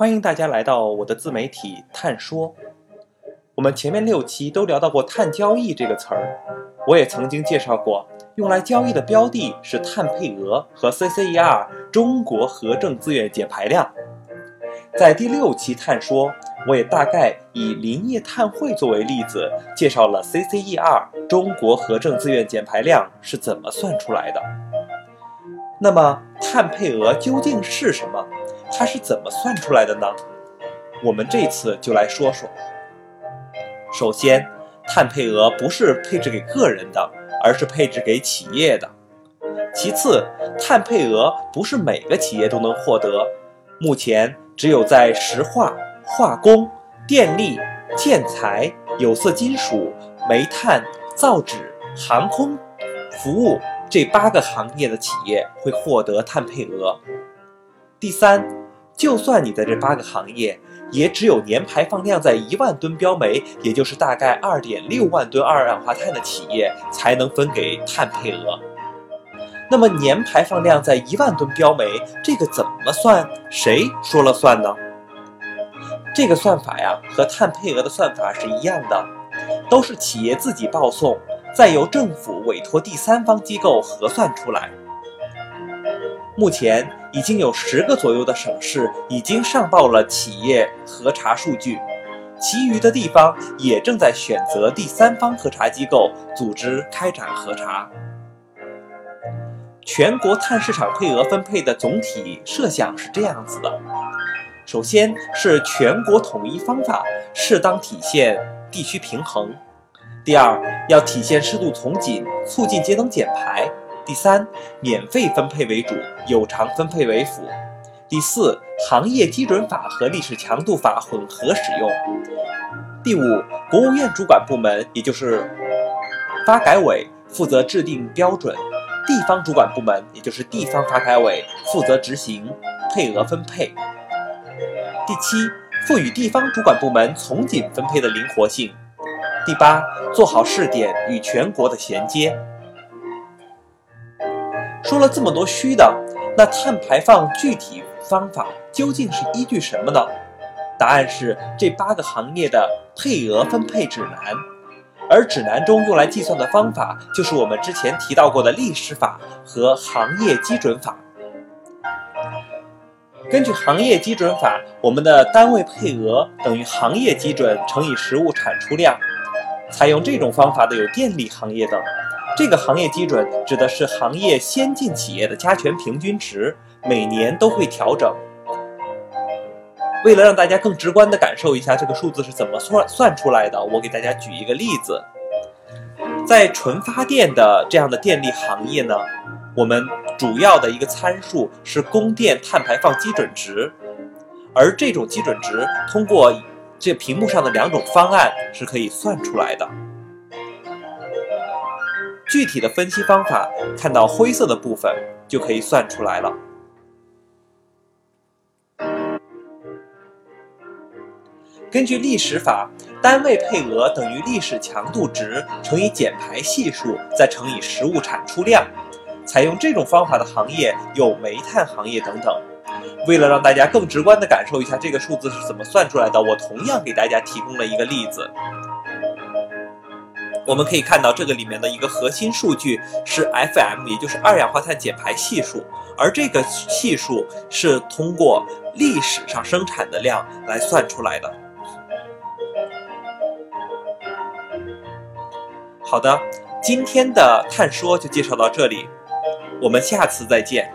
欢迎大家来到我的自媒体“探说”。我们前面六期都聊到过“碳交易”这个词儿，我也曾经介绍过，用来交易的标的是碳配额和 CCER 中国核证自愿减排量。在第六期“探说”，我也大概以林业碳汇作为例子，介绍了 CCER 中国核证自愿减排量是怎么算出来的。那么，碳配额究竟是什么？它是怎么算出来的呢？我们这次就来说说。首先，碳配额不是配置给个人的，而是配置给企业的。其次，碳配额不是每个企业都能获得，目前只有在石化、化工、电力、建材、有色金属、煤炭、造纸、航空服务这八个行业的企业会获得碳配额。第三。就算你在这八个行业，也只有年排放量在一万吨标煤，也就是大概二点六万吨二氧化碳的企业，才能分给碳配额。那么年排放量在一万吨标煤，这个怎么算？谁说了算呢？这个算法呀，和碳配额的算法是一样的，都是企业自己报送，再由政府委托第三方机构核算出来。目前。已经有十个左右的省市已经上报了企业核查数据，其余的地方也正在选择第三方核查机构组织开展核查。全国碳市场配额分配的总体设想是这样子的：首先是全国统一方法，适当体现地区平衡；第二，要体现适度从紧，促进节能减排。第三，免费分配为主，有偿分配为辅。第四，行业基准法和历史强度法混合使用。第五，国务院主管部门，也就是发改委负责制定标准，地方主管部门，也就是地方发改委负责执行配额分配。第七，赋予地方主管部门从紧分配的灵活性。第八，做好试点与全国的衔接。说了这么多虚的，那碳排放具体方法究竟是依据什么呢？答案是这八个行业的配额分配指南，而指南中用来计算的方法就是我们之前提到过的历史法和行业基准法。根据行业基准法，我们的单位配额等于行业基准乘以实物产出量。采用这种方法的有电力行业等。这个行业基准指的是行业先进企业的加权平均值，每年都会调整。为了让大家更直观地感受一下这个数字是怎么算算出来的，我给大家举一个例子。在纯发电的这样的电力行业呢，我们主要的一个参数是供电碳排放基准值，而这种基准值通过这屏幕上的两种方案是可以算出来的。具体的分析方法，看到灰色的部分就可以算出来了。根据历史法，单位配额等于历史强度值乘以减排系数，再乘以实物产出量。采用这种方法的行业有煤炭行业等等。为了让大家更直观地感受一下这个数字是怎么算出来的，我同样给大家提供了一个例子。我们可以看到，这个里面的一个核心数据是 FM，也就是二氧化碳减排系数，而这个系数是通过历史上生产的量来算出来的。好的，今天的探说就介绍到这里，我们下次再见。